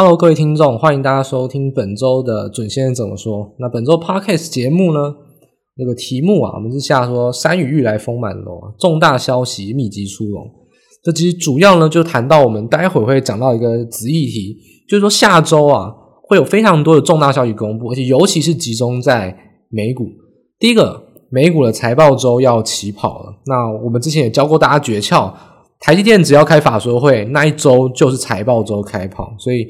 Hello，各位听众，欢迎大家收听本周的准先生怎么说。那本周 Podcast 节目呢，那个题目啊，我们是下说山雨欲来风满楼啊，重大消息密集出笼。这其实主要呢，就谈到我们待会会讲到一个子议题，就是说下周啊，会有非常多的重大消息公布，而且尤其是集中在美股。第一个，美股的财报周要起跑了。那我们之前也教过大家诀窍。台积电只要开法说会，那一周就是财报周开跑，所以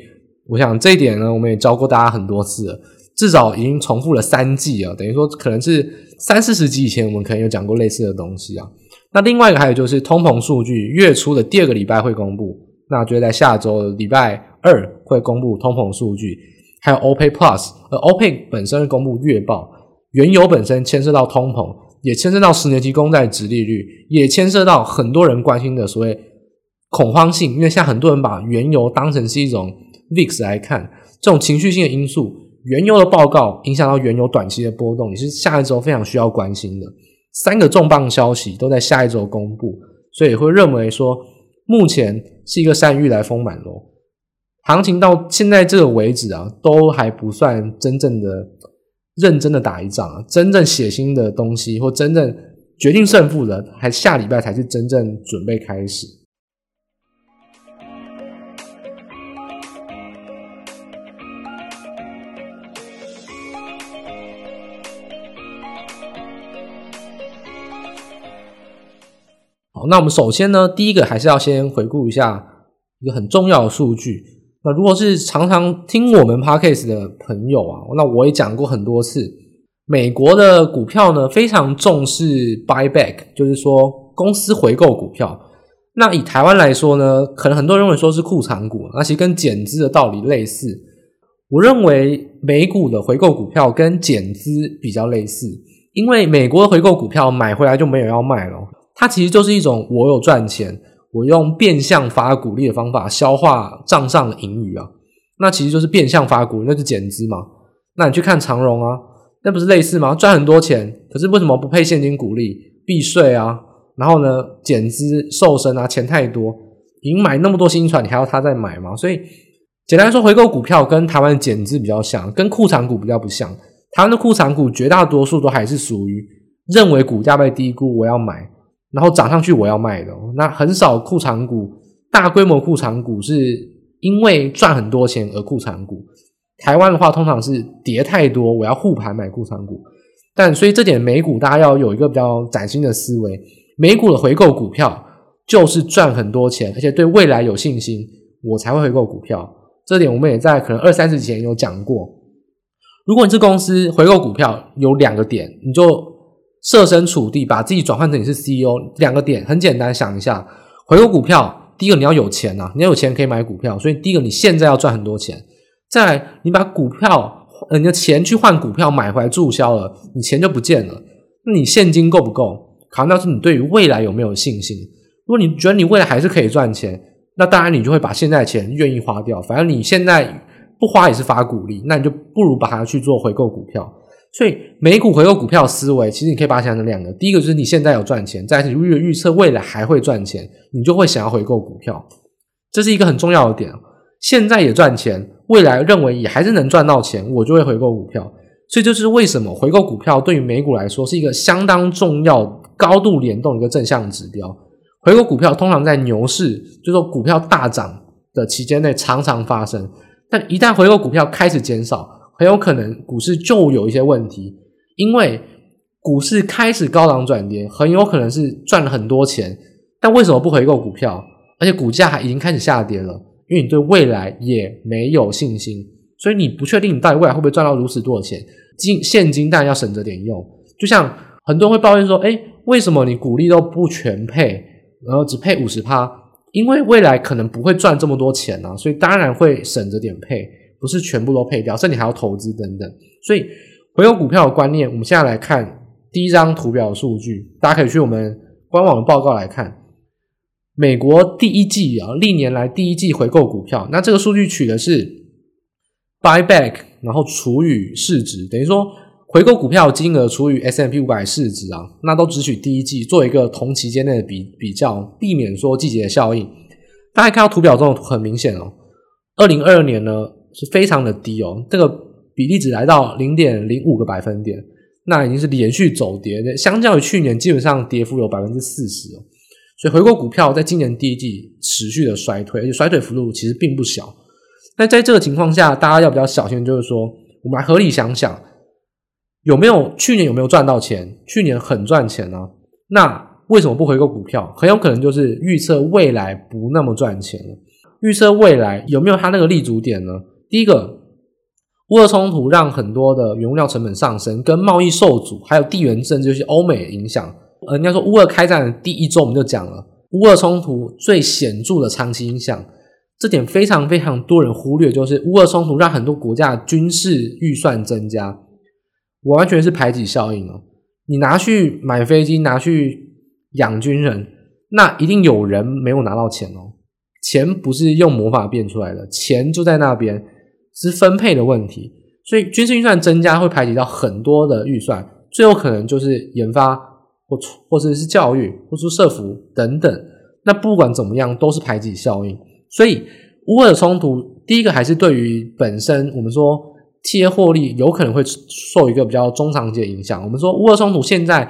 我想这一点呢，我们也教过大家很多次了，至少已经重复了三季啊，等于说可能是三四十集以前我们可能有讲过类似的东西啊。那另外一个还有就是通膨数据，月初的第二个礼拜会公布，那就在下周礼拜二会公布通膨数据，还有 OPEC Plus，而 OPEC 本身公布月报，原油本身牵涉到通膨。也牵涉到十年期公债殖利率，也牵涉到很多人关心的所谓恐慌性，因为现在很多人把原油当成是一种 VIX 来看，这种情绪性的因素，原油的报告影响到原油短期的波动，也是下一周非常需要关心的。三个重磅消息都在下一周公布，所以会认为说，目前是一个山雨欲来丰满楼，行情到现在这个为止啊，都还不算真正的。认真的打一仗啊，真正血腥的东西或真正决定胜负的，还下礼拜才是真正准备开始。那我们首先呢，第一个还是要先回顾一下一个很重要的数据。那如果是常常听我们 Podcast 的朋友啊，那我也讲过很多次，美国的股票呢非常重视 buyback，就是说公司回购股票。那以台湾来说呢，可能很多人认为说是库藏股，那其实跟减资的道理类似。我认为美股的回购股票跟减资比较类似，因为美国的回购股票买回来就没有要卖了，它其实就是一种我有赚钱。我用变相发股利的方法消化账上的盈余啊，那其实就是变相发股利，那是减资嘛。那你去看长荣啊，那不是类似吗？赚很多钱，可是为什么不配现金股利避税啊？然后呢，减资瘦身啊，钱太多，已经买那么多新船，你还要他再买吗？所以简单说，回购股票跟台湾的减资比较像，跟库藏股比较不像。台湾的库藏股绝大多数都还是属于认为股价被低估，我要买。然后涨上去我要卖的，那很少库藏股，大规模库藏股是因为赚很多钱而库藏股。台湾的话通常是跌太多，我要护盘买库藏股。但所以这点美股大家要有一个比较崭新的思维，美股的回购股票就是赚很多钱，而且对未来有信心，我才会回购股票。这点我们也在可能二三十集前有讲过。如果你是公司回购股票有两个点，你就。设身处地，把自己转换成你是 CEO，两个点很简单，想一下，回购股票，第一个你要有钱呐、啊，你要有钱可以买股票，所以第一个你现在要赚很多钱。再来，你把股票，呃，你的钱去换股票买回来注销了，你钱就不见了。那你现金够不够？考虑到是你对于未来有没有信心。如果你觉得你未来还是可以赚钱，那当然你就会把现在的钱愿意花掉。反正你现在不花也是发股利，那你就不如把它去做回购股票。所以美股回购股票思维，其实你可以把它想成两个。第一个就是你现在有赚钱，再是预预测未来还会赚钱，你就会想要回购股票，这是一个很重要的点。现在也赚钱，未来认为也还是能赚到钱，我就会回购股票。所以这就是为什么回购股票对于美股来说是一个相当重要、高度联动一个正向指标。回购股票通常在牛市，就是说股票大涨的期间内常常发生，但一旦回购股票开始减少。很有可能股市就有一些问题，因为股市开始高档转跌，很有可能是赚了很多钱，但为什么不回购股票？而且股价还已经开始下跌了，因为你对未来也没有信心，所以你不确定你到底未来会不会赚到如此多的钱。金现金当然要省着点用，就像很多人会抱怨说：“诶，为什么你股利都不全配，然后只配五十趴？因为未来可能不会赚这么多钱啊，所以当然会省着点配。”不是全部都配掉，甚至还要投资等等。所以回购股票的观念，我们现在来看第一张图表的数据，大家可以去我们官网的报告来看。美国第一季啊，历年来第一季回购股票，那这个数据取的是 buyback，然后除以市值，等于说回购股票金额除以 S M P 五百市值啊，那都只取第一季做一个同期间内的比比较，避免说季节效应。大家看到图表中很明显哦。二零二二年呢是非常的低哦，这个比例只来到零点零五个百分点，那已经是连续走跌，相较于去年基本上跌幅有百分之四十哦。所以回购股票在今年第一季持续的衰退，而且衰退幅度其实并不小。那在这个情况下，大家要比较小心，就是说，我们来合理想想，有没有去年有没有赚到钱？去年很赚钱呢、啊，那为什么不回购股票？很有可能就是预测未来不那么赚钱了。预测未来有没有它那个立足点呢？第一个，乌俄冲突让很多的原料成本上升，跟贸易受阻，还有地缘政治，就是欧美影响。呃，人家说乌俄开战的第一周，我们就讲了乌俄冲突最显著的长期影响，这点非常非常多人忽略，就是乌俄冲突让很多国家军事预算增加，我完全是排挤效应哦。你拿去买飞机，拿去养军人，那一定有人没有拿到钱哦。钱不是用魔法变出来的，钱就在那边，是分配的问题。所以军事预算增加会排挤到很多的预算，最后可能就是研发。或或者是教育，或是社服等等，那不管怎么样都是排挤效应。所以乌俄冲突，第一个还是对于本身我们说企业获利有可能会受一个比较中长期的影响。我们说乌俄冲突现在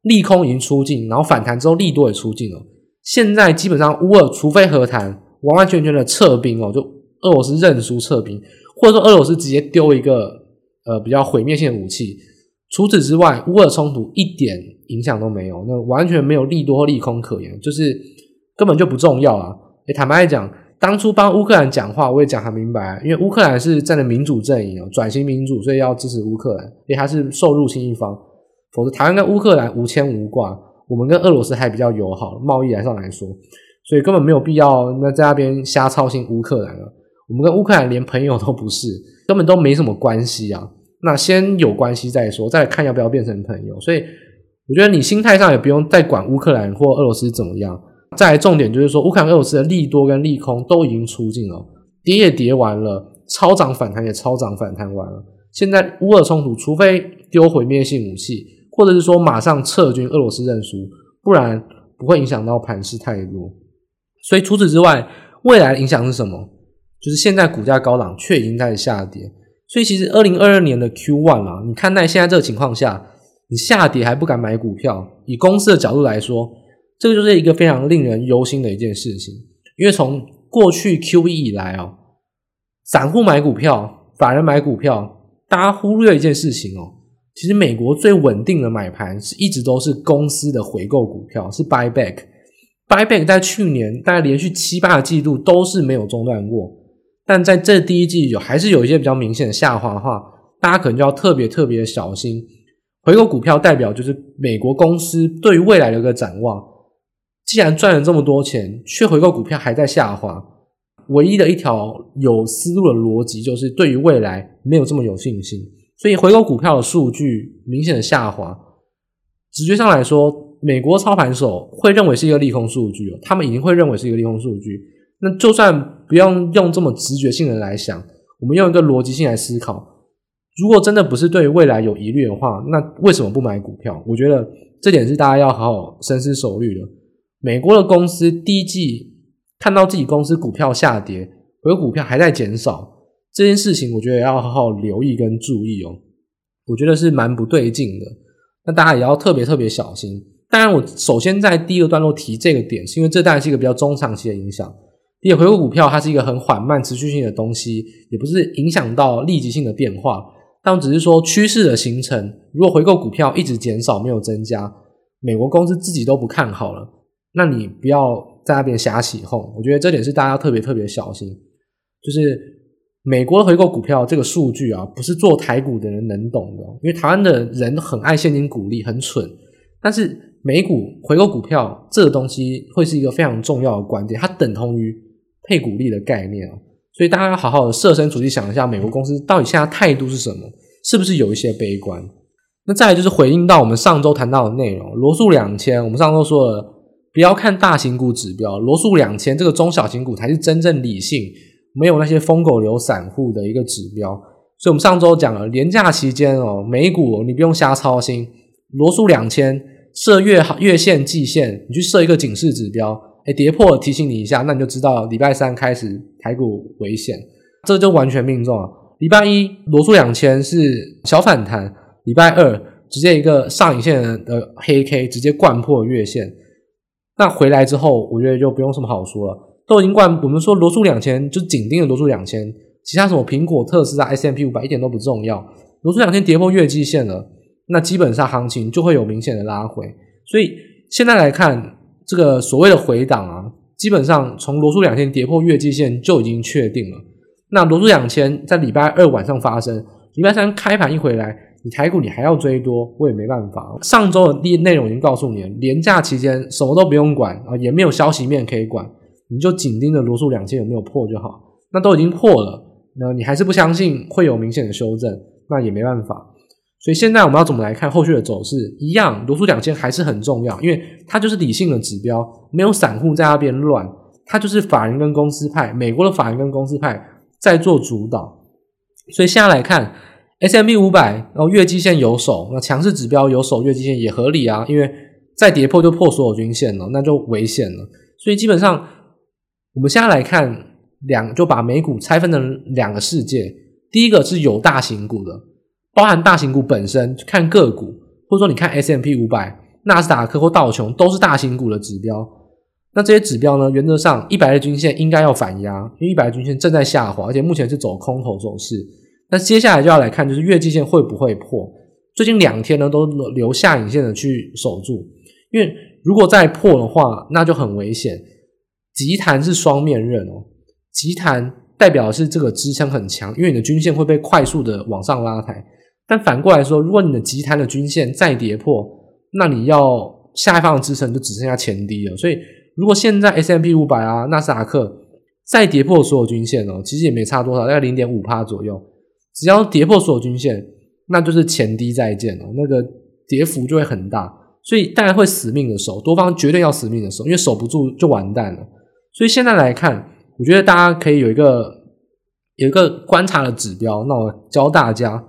利空已经出尽，然后反弹之后利多也出尽了。现在基本上乌俄除非和谈，完完全全的撤兵哦，就俄罗斯认输撤兵，或者说俄罗斯直接丢一个呃比较毁灭性的武器。除此之外，乌俄冲突一点影响都没有，那完全没有利多或利空可言，就是根本就不重要啊！诶，坦白来讲，当初帮乌克兰讲话，我也讲很明白，因为乌克兰是站在民主阵营哦，转型民主，所以要支持乌克兰，因为它是受入侵一方，否则台湾跟乌克兰无牵无挂，我们跟俄罗斯还比较友好，贸易来上来说，所以根本没有必要那在那边瞎操心乌克兰了。我们跟乌克兰连朋友都不是，根本都没什么关系啊。那先有关系再说，再看要不要变成朋友。所以我觉得你心态上也不用再管乌克兰或俄罗斯怎么样。再来重点就是说，乌克兰、俄罗斯的利多跟利空都已经出尽了，跌也跌完了，超涨反弹也超涨反弹完了。现在乌俄冲突，除非丢毁灭性武器，或者是说马上撤军，俄罗斯认输，不然不会影响到盘势太多。所以除此之外，未来的影响是什么？就是现在股价高档，却已经开始下跌。所以其实二零二二年的 Q one 啊，你看待现在这个情况下，你下跌还不敢买股票，以公司的角度来说，这个就是一个非常令人忧心的一件事情。因为从过去 Q E 以来哦，散户买股票，法人买股票，大家忽略一件事情哦，其实美国最稳定的买盘是一直都是公司的回购股票，是 buy back。buy back 在去年大概连续七八个季度都是没有中断过。但在这第一季有还是有一些比较明显的下滑的话，大家可能就要特别特别小心。回购股票代表就是美国公司对于未来的一个展望。既然赚了这么多钱，却回购股票还在下滑，唯一的一条有思路的逻辑就是对于未来没有这么有信心。所以回购股票的数据明显的下滑，直觉上来说，美国操盘手会认为是一个利空数据，他们已经会认为是一个利空数据。那就算不用用这么直觉性的来想，我们用一个逻辑性来思考，如果真的不是对未来有疑虑的话，那为什么不买股票？我觉得这点是大家要好好深思熟虑的。美国的公司第一季看到自己公司股票下跌，回股票还在减少，这件事情我觉得要好好留意跟注意哦。我觉得是蛮不对劲的，那大家也要特别特别小心。当然，我首先在第一个段落提这个点，是因为这当然是一个比较中长期的影响。第二，回购股票它是一个很缓慢、持续性的东西，也不是影响到立即性的变化，但只是说趋势的形成。如果回购股票一直减少，没有增加，美国公司自己都不看好了，那你不要在那边瞎起哄。我觉得这点是大家特别特别小心。就是美国的回购股票这个数据啊，不是做台股的人能懂的，因为台湾的人很爱现金股利，很蠢，但是美股回购股票这个东西会是一个非常重要的观点，它等同于。配股利的概念啊，所以大家要好好的设身处地想一下，美国公司到底现在态度是什么？是不是有一些悲观？那再来就是回应到我们上周谈到的内容，罗素两千，我们上周说了，不要看大型股指标，罗素两千这个中小型股才是真正理性，没有那些疯狗流散户的一个指标。所以我们上周讲了，连假期间哦，美股你不用瞎操心，罗素两千设月月线、季线，你去设一个警示指标。哎，跌破提醒你一下，那你就知道礼拜三开始台股危险，这就完全命中了。礼拜一罗素两千是小反弹，礼拜二直接一个上影线的黑 K 直接灌破月线，那回来之后，我觉得就不用什么好说了，都已经灌。我们说罗素两千就紧盯着罗素两千，其他什么苹果、特斯拉、S M P 五百一点都不重要。罗素两千跌破月季线了，那基本上行情就会有明显的拉回。所以现在来看。这个所谓的回档啊，基本上从罗素两千跌破月季线就已经确定了。那罗素两千在礼拜二晚上发生，礼拜三开盘一回来，你台股你还要追多，我也没办法。上周的第内容已经告诉你了，连假期间什么都不用管啊，也没有消息面可以管，你就紧盯着罗素两千有没有破就好。那都已经破了，那你还是不相信会有明显的修正，那也没办法。所以现在我们要怎么来看后续的走势？一样，罗素两千还是很重要，因为它就是理性的指标，没有散户在那边乱，它就是法人跟公司派，美国的法人跟公司派在做主导。所以现在来看，S M B 五百，然后月季线有守，那强势指标有守月季线也合理啊，因为再跌破就破所有均线了，那就危险了。所以基本上我们现在来看两，就把美股拆分成两个世界，第一个是有大型股的。包含大型股本身，看个股，或者说你看 S M P 五百、纳斯达克或道琼，都是大型股的指标。那这些指标呢，原则上一百日均线应该要反压，因为一百日均线正在下滑，而且目前是走空头走势。那接下来就要来看，就是月季线会不会破？最近两天呢，都留下影线的去守住，因为如果再破的话，那就很危险。急弹是双面刃哦，急弹代表是这个支撑很强，因为你的均线会被快速的往上拉抬。但反过来说，如果你的集弹的均线再跌破，那你要下一方的支撑就只剩下前低了。所以，如果现在 S M P 五百啊、纳斯达克再跌破所有均线哦，其实也没差多少，大概零点五趴左右。只要跌破所有均线，那就是前低再见了，那个跌幅就会很大。所以，大家会死命的守，多方绝对要死命的守，因为守不住就完蛋了。所以现在来看，我觉得大家可以有一个有一个观察的指标，那我教大家。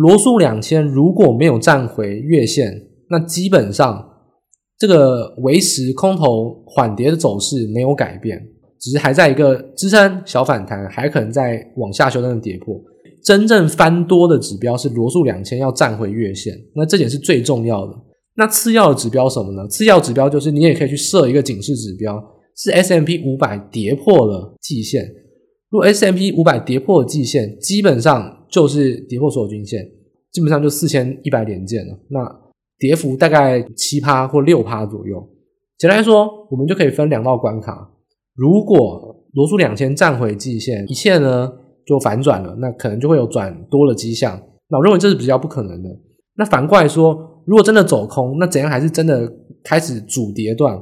罗素两千如果没有站回月线，那基本上这个维持空头缓跌的走势没有改变，只是还在一个支撑小反弹，还可能在往下修正的跌破。真正翻多的指标是罗素两千要站回月线，那这点是最重要的。那次要的指标什么呢？次要指标就是你也可以去设一个警示指标，是 S M P 五百跌破了季线。如果 S M P 五百跌破了季线，基本上。就是跌破所有均线，基本上就四千一百点见了。那跌幅大概七趴或六趴左右。简单来说，我们就可以分两道关卡。如果罗素两千站回季线，一切呢就反转了，那可能就会有转多的迹象。那我认为这是比较不可能的。那反过来说，如果真的走空，那怎样还是真的开始主跌段？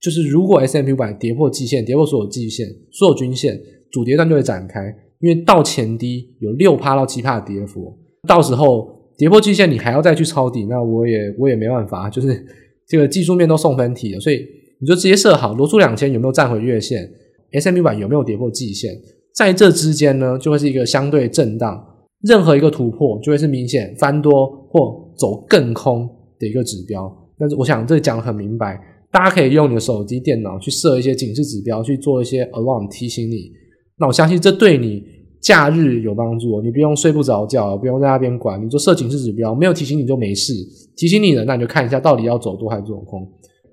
就是如果 S M P 五百跌破季线，跌破所有季线、所有均线，主跌段就会展开。因为到前低有六趴到七趴的跌幅，到时候跌破季线，你还要再去抄底，那我也我也没办法，就是这个技术面都送分题了，所以你就直接设好罗素两千有没有站回月线，S&P 五百有没有跌破季线，在这之间呢，就会是一个相对震荡，任何一个突破就会是明显翻多或走更空的一个指标。但是我想这讲得很明白，大家可以用你的手机、电脑去设一些警示指标，去做一些 alarm 提醒你。那我相信这对你假日有帮助，你不用睡不着觉，不用在那边管，你就设警示指标，没有提醒你就没事，提醒你了，那你就看一下到底要走多还是走空。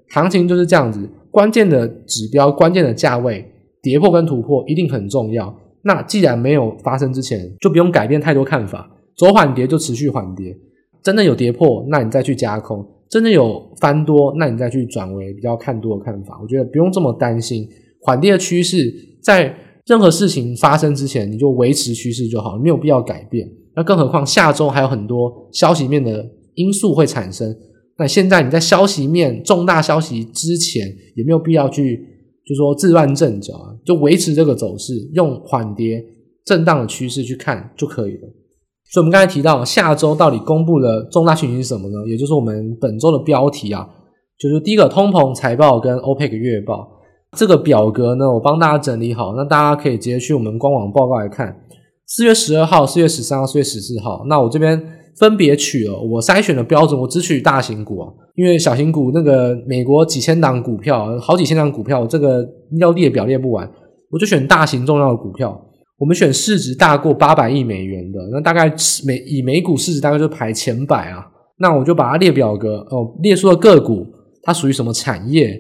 行情就是这样子，关键的指标、关键的价位跌破跟突破一定很重要。那既然没有发生之前，就不用改变太多看法，走缓跌就持续缓跌，真的有跌破，那你再去加空；真的有翻多，那你再去转为比较看多的看法。我觉得不用这么担心，缓跌的趋势在。任何事情发生之前，你就维持趋势就好，没有必要改变。那更何况下周还有很多消息面的因素会产生。那现在你在消息面重大消息之前，也没有必要去，就说自乱阵脚啊，就维持这个走势，用缓跌震荡的趋势去看就可以了。所以，我们刚才提到下周到底公布的重大讯息是什么呢？也就是我们本周的标题啊，就是第一个通膨财报跟 OPEC 月报。这个表格呢，我帮大家整理好，那大家可以直接去我们官网报告来看。四月十二号、四月十三号、四月十四号，那我这边分别取了我筛选的标准，我只取大型股啊，因为小型股那个美国几千档股票，好几千档股票，这个要列表列不完，我就选大型重要的股票。我们选市值大过八百亿美元的，那大概美以美股市值大概就排前百啊。那我就把它列表格哦，列出了个股，它属于什么产业，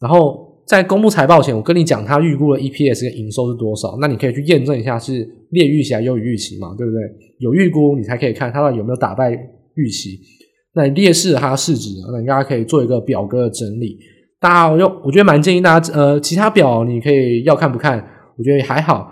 然后在公布财报前，我跟你讲它预估的 EPS 跟营收是多少，那你可以去验证一下是劣预期还优于预期嘛，对不对？有预估你才可以看它到底有没有打败预期。那你列示了它的市值，那大家可以做一个表格的整理。大家我我觉得蛮建议大家，呃，其他表你可以要看不看，我觉得还好，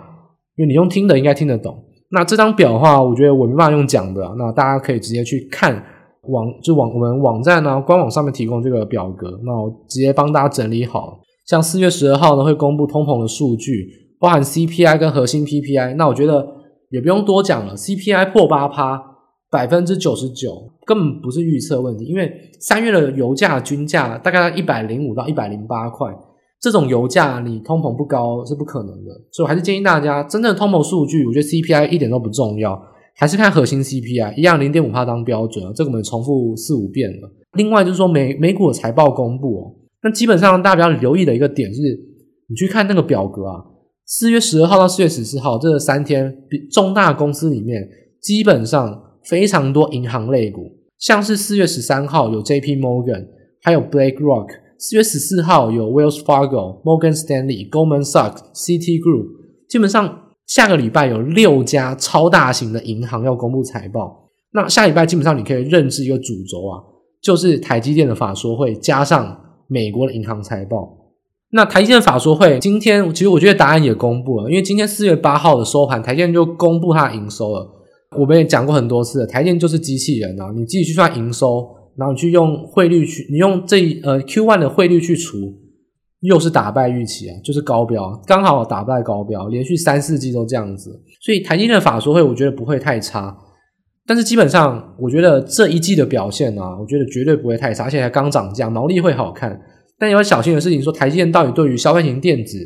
因为你用听的应该听得懂。那这张表的话，我觉得我没办法用讲的，那大家可以直接去看网，就网我们网站呢官网上面提供这个表格，那我直接帮大家整理好。像四月十二号呢会公布通膨的数据，包含 CPI 跟核心 PPI，那我觉得也不用多讲了，CPI 破八趴。百分之九十九根本不是预测问题，因为三月的油价均价大概一百零五到一百零八块，这种油价你通膨不高是不可能的，所以我还是建议大家，真正的通膨数据，我觉得 CPI 一点都不重要，还是看核心 CPI，一样零点五帕当标准啊，这个我们重复四五遍了。另外就是说美美股的财报公布哦，那基本上大家比较留意的一个点是，你去看那个表格啊，四月十二号到四月十四号这三天，比重大公司里面基本上。非常多银行类股，像是四月十三号有 J.P. Morgan，还有 BlackRock。四月十四号有 Wells Fargo、Morgan Stanley、Goldman Sachs、CT Group，。基本上下个礼拜有六家超大型的银行要公布财报。那下礼拜基本上你可以认知一个主轴啊，就是台积电的法说会加上美国的银行财报。那台积电法说会今天其实我觉得答案也公布了，因为今天四月八号的收盘，台积电就公布它的营收了。我们也讲过很多次了，台积电就是机器人啊！你自己去算营收，然后你去用汇率去，你用这呃 Q one 的汇率去除，又是打败预期啊，就是高标，刚好打败高标，连续三四季都这样子。所以台积电的法说会，我觉得不会太差。但是基本上，我觉得这一季的表现啊，我觉得绝对不会太差，而且还刚涨价，毛利会好看。但要小心的事情说，台积电到底对于消费型电子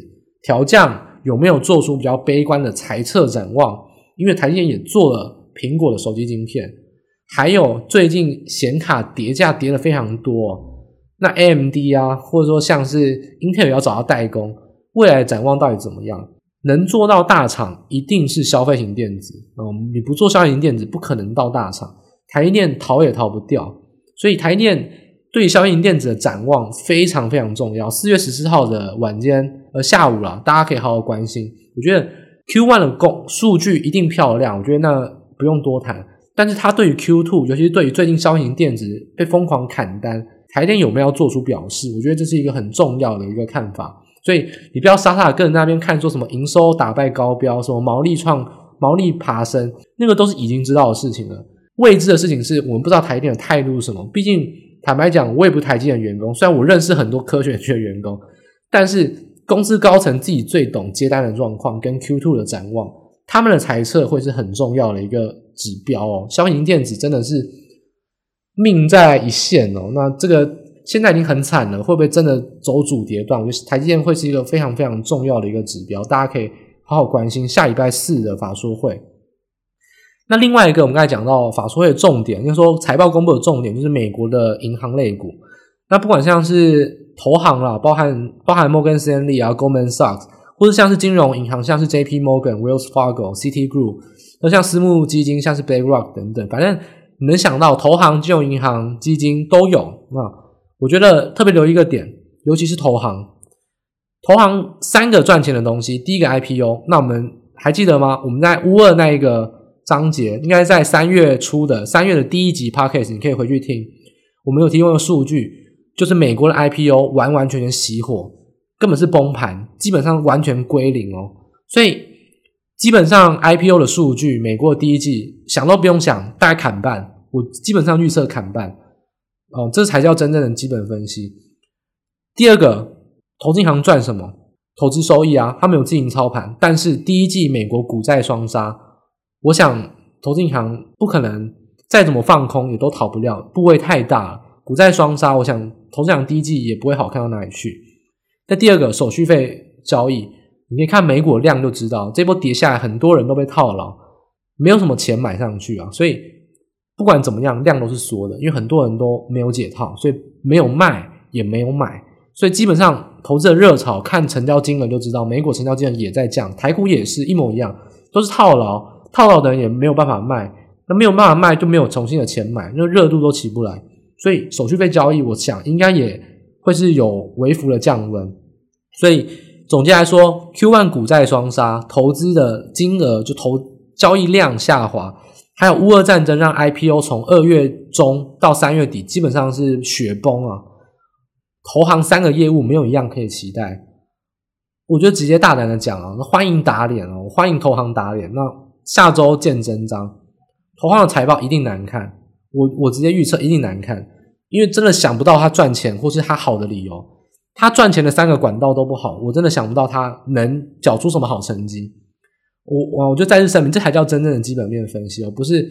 调降有没有做出比较悲观的财测展望？因为台积电也做了苹果的手机晶片，还有最近显卡跌价跌了非常多，那 AMD 啊，或者说像是 Intel 要找到代工，未来展望到底怎么样？能做到大厂一定是消费型电子，嗯，你不做消费型电子，不可能到大厂。台积电逃也逃不掉，所以台积电对消费型电子的展望非常非常重要。四月十四号的晚间呃下午了，大家可以好好关心。我觉得。Q one 的公数据一定漂亮，我觉得那不用多谈。但是它对于 Q two，尤其是对于最近消费型电子被疯狂砍单，台电有没有要做出表示？我觉得这是一个很重要的一个看法。所以你不要傻傻跟人那边看说什么营收打败高标，什么毛利创毛利爬升，那个都是已经知道的事情了。未知的事情是我们不知道台电的态度是什么。毕竟坦白讲，我也不是台积电的员工，虽然我认识很多科学园区的员工，但是。公司高层自己最懂接单的状况跟 Q2 的展望，他们的猜测会是很重要的一个指标哦。消费型电子真的是命在一线哦。那这个现在已经很惨了，会不会真的走主跌段？我觉得台积电会是一个非常非常重要的一个指标，大家可以好好关心下礼拜四的法说会。那另外一个，我们刚才讲到法说会的重点，就是说财报公布的重点就是美国的银行类股。那不管像是投行啦，包含包含摩根士丹利啊、Goldman Sachs，或者像是金融银行，像是 J.P. Morgan、Wells Fargo、C T Group，那像私募基金，像是 BlackRock 等等，反正你能想到投行、金融银行、基金都有。那我觉得特别留意一个点，尤其是投行，投行三个赚钱的东西，第一个 IPO，那我们还记得吗？我们在乌二那一个章节，应该在三月初的三月的第一集 Podcast，你可以回去听，我们有提供的数据。就是美国的 IPO 完完全全熄火，根本是崩盘，基本上完全归零哦。所以基本上 IPO 的数据，美国的第一季想都不用想，大概砍半。我基本上预测砍半哦，这才叫真正的基本分析。第二个，投资银行赚什么？投资收益啊，他们有自营操盘，但是第一季美国股债双杀，我想投资银行不可能再怎么放空也都逃不掉，部位太大了，股债双杀，我想。投资讲第一季也不会好看到哪里去。那第二个手续费交易，你可以看美股的量就知道，这波跌下来很多人都被套牢，没有什么钱买上去啊，所以不管怎么样，量都是缩的，因为很多人都没有解套，所以没有卖也没有买，所以基本上投资的热潮，看成交金额就知道，美股成交金额也在降，台股也是一模一样，都是套牢，套牢的人也没有办法卖，那没有办法卖就没有重新的钱买，那热度都起不来，所以手续费交易，我想应该也会是有微幅的降温，所以总结来说，Q one 股债双杀，投资的金额就投交易量下滑。还有乌俄战争让 IPO 从二月中到三月底基本上是雪崩啊！投行三个业务没有一样可以期待。我觉得直接大胆的讲啊，欢迎打脸哦，欢迎投行打脸。那下周见真章，投行的财报一定难看。我我直接预测一定难看，因为真的想不到他赚钱或是他好的理由。他赚钱的三个管道都不好，我真的想不到他能缴出什么好成绩。我我我就再次声明，这才叫真正的基本面分析哦，不是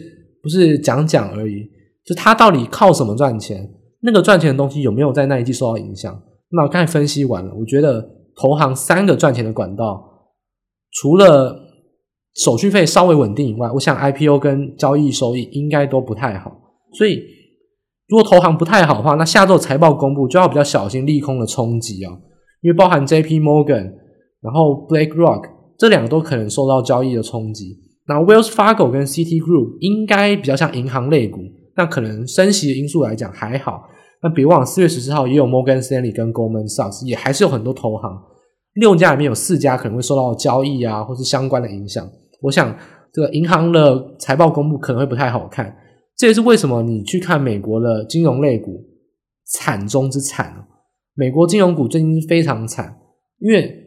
不是讲讲而已。就他到底靠什么赚钱？那个赚钱的东西有没有在那一季受到影响？那我刚才分析完了，我觉得投行三个赚钱的管道，除了手续费稍微稳定以外，我想 IPO 跟交易收益应该都不太好。所以如果投行不太好的话，那下周财报公布就要比较小心利空的冲击啊，因为包含 JP Morgan，然后 BlackRock。这两个都可能受到交易的冲击。那 Wells Fargo 跟 Citigroup 应该比较像银行类股，那可能升息的因素来讲还好。那别忘了四月十四号也有 Morgan Stanley 跟 Goldman Sachs，也还是有很多投行。六家里面有四家可能会受到交易啊，或是相关的影响。我想这个银行的财报公布可能会不太好看。这也是为什么你去看美国的金融类股惨中之惨。美国金融股最近非常惨，因为。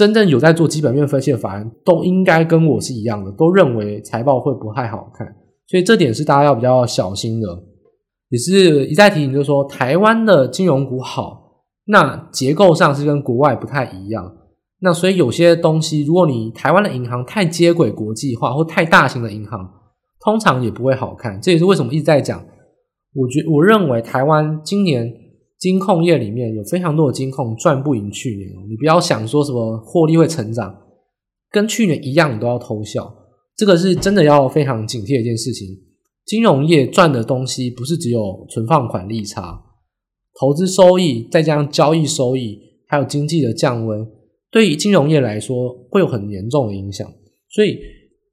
真正有在做基本面分析的法人都应该跟我是一样的，都认为财报会不太好看，所以这点是大家要比较小心的。也是一再提醒，就是说台湾的金融股好，那结构上是跟国外不太一样。那所以有些东西，如果你台湾的银行太接轨国际化，或太大型的银行，通常也不会好看。这也是为什么一直在讲。我觉我认为台湾今年。金控业里面有非常多的金控赚不赢去年哦，你不要想说什么获利会成长，跟去年一样，你都要偷笑。这个是真的要非常警惕的一件事情。金融业赚的东西不是只有存放款利差，投资收益再加上交易收益，还有经济的降温，对于金融业来说会有很严重的影响。所以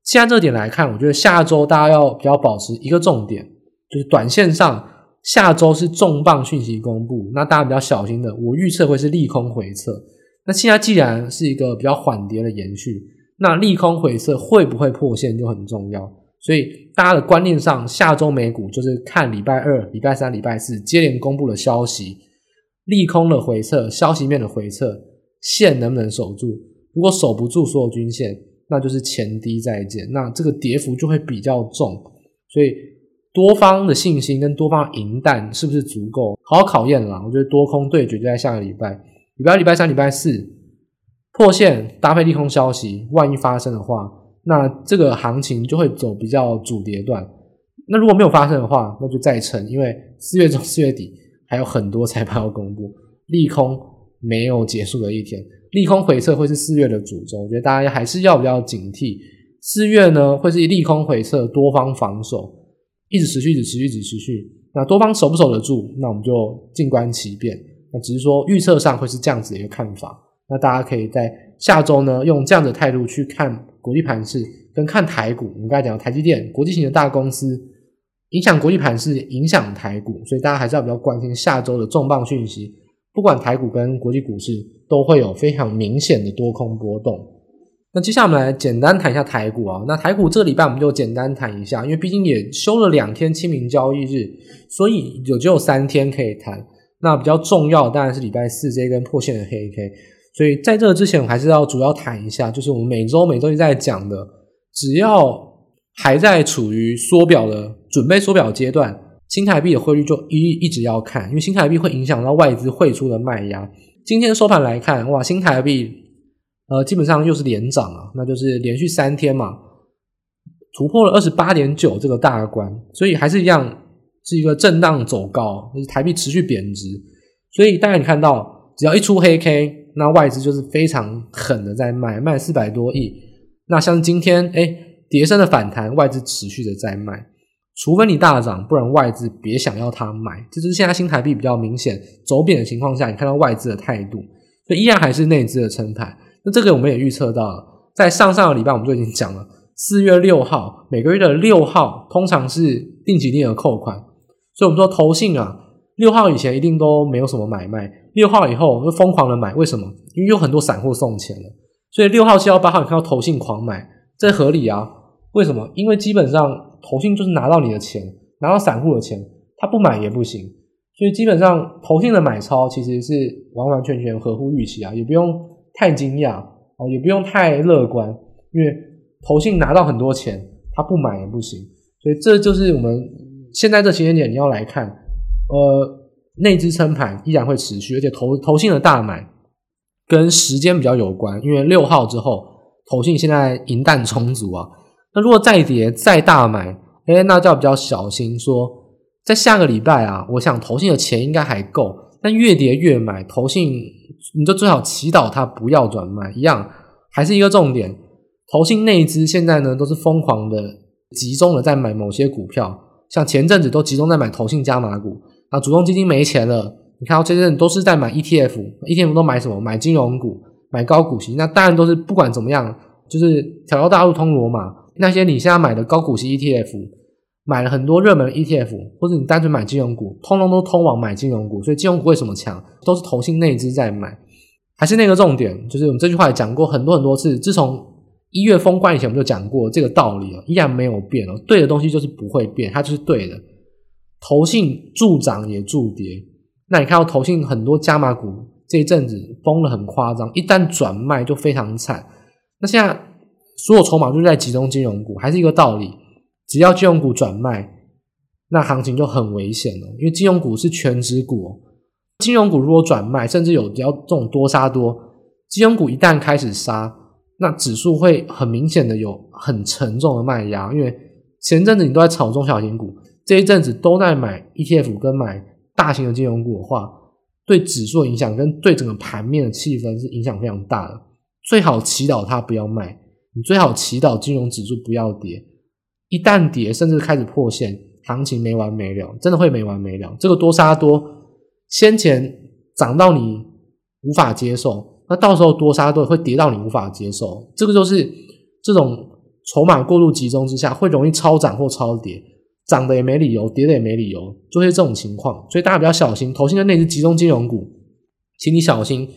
现在这点来看，我觉得下周大家要比较保持一个重点，就是短线上。下周是重磅讯息公布，那大家比较小心的，我预测会是利空回撤。那现在既然是一个比较缓跌的延续，那利空回撤会不会破线就很重要。所以大家的观念上，下周美股就是看礼拜二、礼拜三、礼拜四接连公布的消息，利空的回撤、消息面的回撤，线能不能守住？如果守不住所有均线，那就是前低再见，那这个跌幅就会比较重。所以。多方的信心跟多方的银弹是不是足够？好好考验了。我觉得多空对决就在下个礼拜，礼拜二、礼拜三、礼拜四破线搭配利空消息，万一发生的话，那这个行情就会走比较主跌段。那如果没有发生的话，那就再撑，因为四月中、四月底还有很多财报要公布，利空没有结束的一天，利空回撤会是四月的主轴。我觉得大家还是要比较警惕。四月呢，会是利空回撤，多方防守。一直持续，一直持续，一直持续。那多方守不守得住？那我们就静观其变。那只是说预测上会是这样子的一个看法。那大家可以在下周呢，用这样的态度去看国际盘势，跟看台股。我们刚才讲台积电，国际型的大公司影响国际盘势，影响台股，所以大家还是要比较关心下周的重磅讯息。不管台股跟国际股市，都会有非常明显的多空波动。那接下来我们来简单谈一下台股啊。那台股这个礼拜我们就简单谈一下，因为毕竟也休了两天清明交易日，所以就只有三天可以谈。那比较重要当然是礼拜四这根破线的黑 K。所以在这之前，我还是要主要谈一下，就是我们每周每周一在讲的，只要还在处于缩表的准备缩表阶段，新台币的汇率就一一直要看，因为新台币会影响到外资汇出的卖压。今天收盘来看，哇，新台币。呃，基本上又是连涨啊，那就是连续三天嘛，突破了二十八点九这个大关，所以还是一样是一个震荡走高，就是台币持续贬值，所以大家你看到，只要一出黑 K，那外资就是非常狠的在买，卖四百多亿。那像今天哎，跌升的反弹，外资持续的在卖，除非你大涨，不然外资别想要它买。这就是现在新台币比较明显走贬的情况下，你看到外资的态度，所以依然还是内资的撑盘。那这个我们也预测到了，在上上个礼拜我们就已经讲了，四月六号每个月的六号通常是定期定额扣款，所以我们说投信啊，六号以前一定都没有什么买卖，六号以后就疯狂的买，为什么？因为有很多散户送钱了，所以六号、七号、八号你看到投信狂买，这合理啊？为什么？因为基本上。投信就是拿到你的钱，拿到散户的钱，他不买也不行，所以基本上投信的买超其实是完完全全合乎预期啊，也不用太惊讶哦，也不用太乐观，因为投信拿到很多钱，他不买也不行，所以这就是我们现在这时间点你要来看，呃，内资撑盘依然会持续，而且投投信的大买跟时间比较有关，因为六号之后投信现在银弹充足啊。那如果再跌再大买，诶，那就要比较小心。说在下个礼拜啊，我想投信的钱应该还够，但越跌越买，投信你就最好祈祷它不要转卖。一样还是一个重点，投信内资现在呢都是疯狂的集中的在买某些股票，像前阵子都集中在买投信加码股，啊，主动基金没钱了，你看到这阵子都是在买 ETF，ETF 都买什么？买金融股，买高股息。那当然都是不管怎么样，就是条条大路通罗马。那些你现在买的高股息 ETF，买了很多热门 ETF，或者你单纯买金融股，通通都通往买金融股。所以金融股为什么强？都是投信内资在买。还是那个重点，就是我们这句话也讲过很多很多次。自从一月封关以前，我们就讲过这个道理了，依然没有变哦。对的东西就是不会变，它就是对的。投信助涨也助跌。那你看到投信很多加码股这一阵子封得很夸张，一旦转卖就非常惨。那现在。所有筹码就是在集中金融股，还是一个道理。只要金融股转卖，那行情就很危险了。因为金融股是全值股，金融股如果转卖，甚至有比较这种多杀多，金融股一旦开始杀，那指数会很明显的有很沉重的卖压。因为前阵子你都在炒中小型股，这一阵子都在买 ETF 跟买大型的金融股的话，对指数影响跟对整个盘面的气氛是影响非常大的。最好祈祷它不要卖。你最好祈祷金融指数不要跌，一旦跌，甚至开始破线，行情没完没了，真的会没完没了。这个多杀多，先前涨到你无法接受，那到时候多杀多会跌到你无法接受，这个就是这种筹码过度集中之下，会容易超涨或超跌，涨的也没理由，跌的也没理由，就是这种情况。所以大家比较小心，投信的那只集中金融股，请你小心，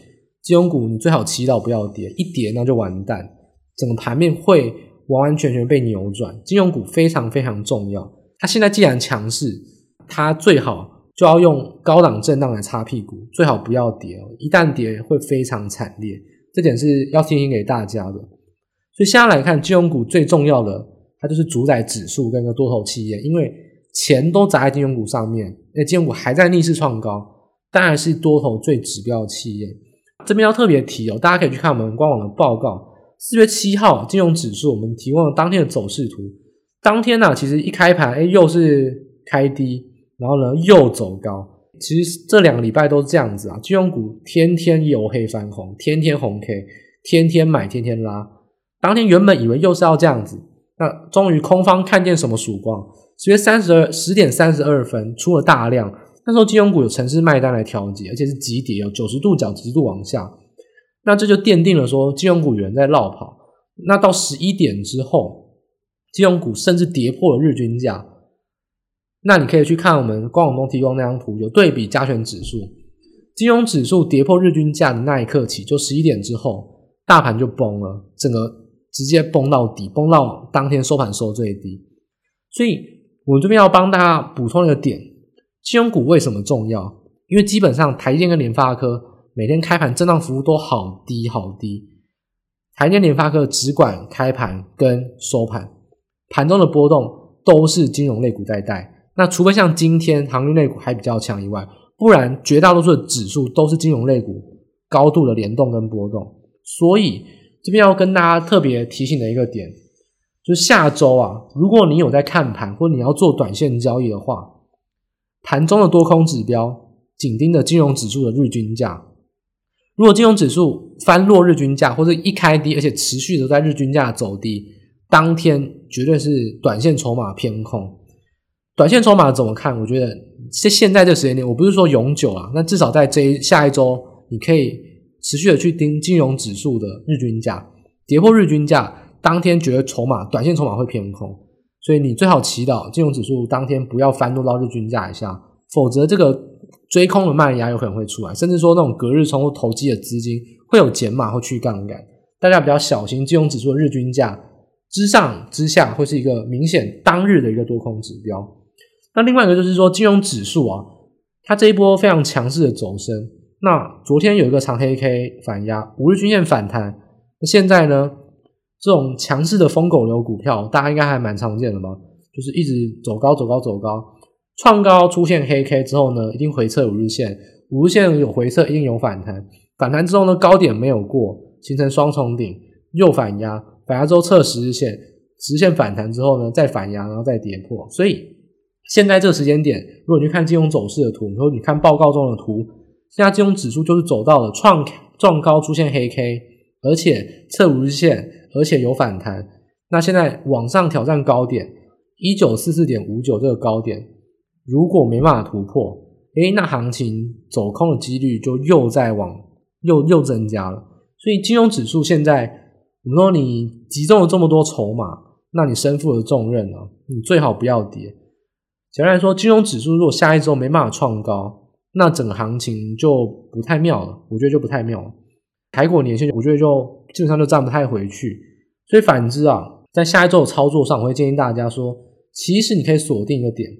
金融股你最好祈祷不要跌，一跌那就完蛋。整个盘面会完完全全被扭转，金融股非常非常重要。它现在既然强势，它最好就要用高档震荡来擦屁股，最好不要跌哦。一旦跌会非常惨烈，这点是要提醒给大家的。所以现在来看，金融股最重要的，它就是主宰指数跟个多头企业，因为钱都砸在金融股上面，那金融股还在逆势创高，当然是多头最指标的企业。这边要特别提哦，大家可以去看我们官网的报告。四月七号，金融指数我们提供了当天的走势图。当天呢、其实一开盘，哎，又是开低，然后呢又走高。其实这两个礼拜都是这样子啊，金融股天天由黑翻红，天天红 K，天天买，天天拉。当天原本以为又是要这样子，那终于空方看见什么曙光？十月三十二十点三十二分出了大量，那时候金融股有城市卖单来调节，而且是急跌，有九十度角，急度往下。那这就奠定了说金融股有人在落跑。那到十一点之后，金融股甚至跌破了日均价。那你可以去看我们官网中提供那张图，有对比加权指数。金融指数跌破日均价的那一刻起，就十一点之后，大盘就崩了，整个直接崩到底，崩到当天收盘收最低。所以我这边要帮大家补充一个点：金融股为什么重要？因为基本上台积电跟联发科。每天开盘震荡幅度都好低好低，台积联发科只管开盘跟收盘，盘中的波动都是金融类股在带。那除非像今天航运类股还比较强以外，不然绝大多数的指数都是金融类股高度的联动跟波动。所以这边要跟大家特别提醒的一个点，就是下周啊，如果你有在看盘或者你要做短线交易的话，盘中的多空指标紧盯着金融指数的日均价。如果金融指数翻落日均价，或者一开低，而且持续的在日均价走低，当天绝对是短线筹码偏空。短线筹码怎么看？我觉得在现在这时间点，我不是说永久啊，那至少在这下一周，你可以持续的去盯金融指数的日均价，跌破日均价，当天觉得筹码短线筹码会偏空，所以你最好祈祷金融指数当天不要翻落到日均价以下，否则这个追空的卖压有可能会出来，甚至说那种隔日冲或投机的资金会有减码或去杠杆，大家比较小心金融指数的日均价之上之下会是一个明显当日的一个多空指标。那另外一个就是说，金融指数啊，它这一波非常强势的走升。那昨天有一个长黑 K 反压，五日均线反弹。那现在呢，这种强势的疯狗流股票，大家应该还蛮常见的吧？就是一直走高、走高、走高，创高出现黑 K 之后呢，一定回撤五日线，五日线有回撤，一定有反弹。反弹之后呢，高点没有过，形成双重顶，又反压，反压之后测十日线，十日线反弹之后呢，再反压，然后再跌破，所以。现在这个时间点，如果你去看金融走势的图，或者你看报告中的图，现在金融指数就是走到了创创高出现黑 K，而且测五日线，而且有反弹。那现在往上挑战高点一九四四点五九这个高点，如果没办法突破，诶，那行情走空的几率就又在往又又增加了。所以金融指数现在，如果你集中了这么多筹码，那你身负的重任啊，你最好不要跌。简单来说，金融指数如果下一周没办法创高，那整个行情就不太妙了。我觉得就不太妙了。台股年线，我觉得就基本上就站不太回去。所以反之啊，在下一周的操作上，我会建议大家说，其实你可以锁定一个点，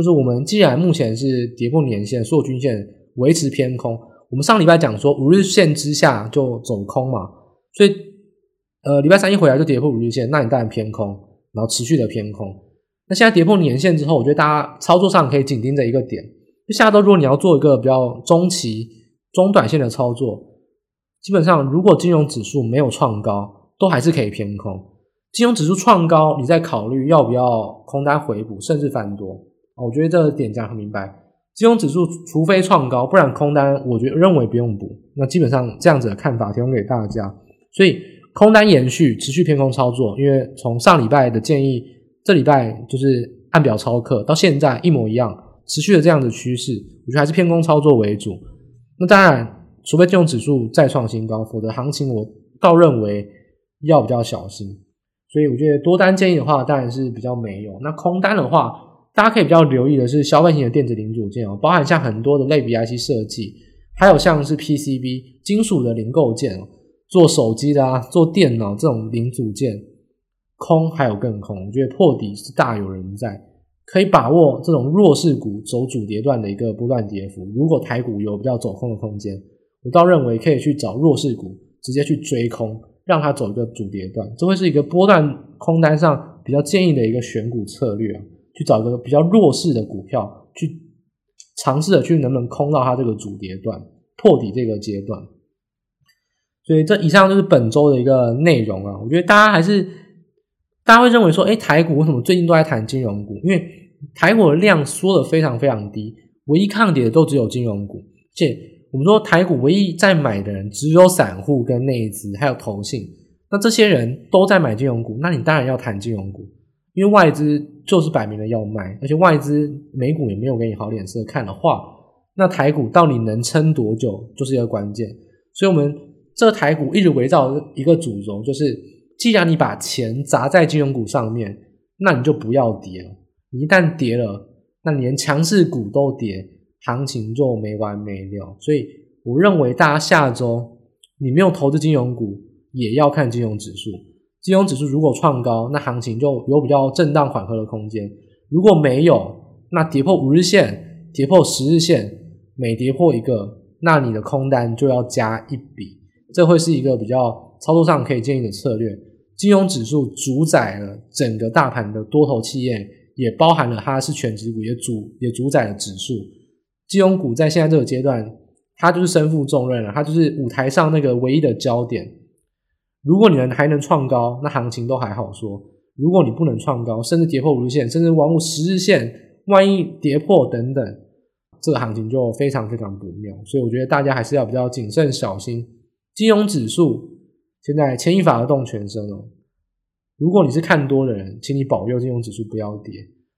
就是我们既然目前是跌破年线，所有均线维持偏空。我们上礼拜讲说五日线之下就走空嘛，所以呃礼拜三一回来就跌破五日线，那你当然偏空，然后持续的偏空。那现在跌破年线之后，我觉得大家操作上可以紧盯着一个点。就下周如果你要做一个比较中期、中短线的操作，基本上如果金融指数没有创高，都还是可以偏空。金融指数创高，你再考虑要不要空单回补，甚至翻多。我觉得这个点讲很明白。金融指数除非创高，不然空单我觉得认为不用补。那基本上这样子的看法提供给大家。所以空单延续，持续偏空操作。因为从上礼拜的建议。这礼拜就是按表操课，到现在一模一样，持续的这样的趋势，我觉得还是偏空操作为主。那当然，除非金融指数再创新高，否则行情我倒认为要比较小心。所以我觉得多单建议的话，当然是比较没有。那空单的话，大家可以比较留意的是消费型的电子零组件哦，包含像很多的类比 IC 设计，还有像是 PCB 金属的零构件哦，做手机的啊，做电脑这种零组件。空还有更空，我觉得破底是大有人在，可以把握这种弱势股走主跌段的一个波段跌幅。如果台股有比较走空的空间，我倒认为可以去找弱势股，直接去追空，让它走一个主跌段，这会是一个波段空单上比较建议的一个选股策略啊。去找一个比较弱势的股票，去尝试的去能不能空到它这个主跌段，破底这个阶段。所以这以上就是本周的一个内容啊，我觉得大家还是。大家会认为说，诶，台股为什么最近都在谈金融股？因为台股的量缩得非常非常低，唯一抗跌的都只有金融股。而且我们说台股唯一在买的人只有散户跟内资，还有投信。那这些人都在买金融股，那你当然要谈金融股，因为外资就是摆明了要卖，而且外资美股也没有给你好脸色看的话，那台股到底能撑多久就是一个关键。所以，我们这个台股一直围绕一个主轴，就是。既然你把钱砸在金融股上面，那你就不要跌了。你一旦跌了，那连强势股都跌，行情就没完没了。所以我认为大家下周你没有投资金融股，也要看金融指数。金融指数如果创高，那行情就有比较震荡缓和的空间；如果没有，那跌破五日线、跌破十日线，每跌破一个，那你的空单就要加一笔。这会是一个比较操作上可以建议的策略。金融指数主宰了整个大盘的多头企业，也包含了它是权值股，也主也主宰了指数。金融股在现在这个阶段，它就是身负重任了，它就是舞台上那个唯一的焦点。如果你能还能创高，那行情都还好说；如果你不能创高，甚至跌破五日线，甚至往十日线，万一跌破等等，这个行情就非常非常不妙。所以我觉得大家还是要比较谨慎小心。金融指数。现在牵一发而动全身哦。如果你是看多的人，请你保佑金融指数不要跌。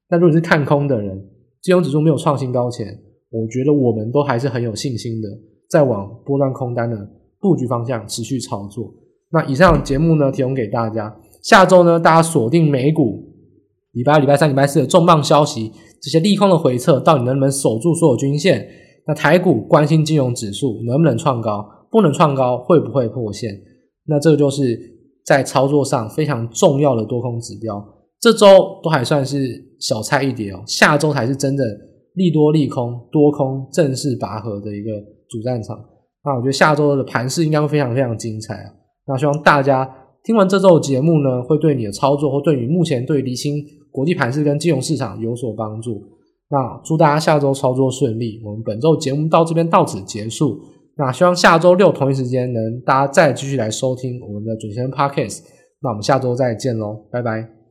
那如果你是看空的人，金融指数没有创新高前，我觉得我们都还是很有信心的，在往波段空单的布局方向持续操作。那以上节目呢，提供给大家。下周呢，大家锁定美股，礼拜二、礼拜三、礼拜四的重磅消息，这些利空的回撤，到底能不能守住所有均线？那台股关心金融指数能不能创高？不能创高，会不会破线？那这个就是在操作上非常重要的多空指标。这周都还算是小菜一碟哦，下周才是真的利多利空多空正式拔河的一个主战场。那我觉得下周的盘势应该会非常非常精彩啊！那希望大家。听完这周的节目呢，会对你的操作或对你目前对厘清国际盘市跟金融市场有所帮助。那祝大家下周操作顺利。我们本周节目到这边到此结束。那希望下周六同一时间能大家再继续来收听我们的准先 Podcast。那我们下周再见喽，拜拜。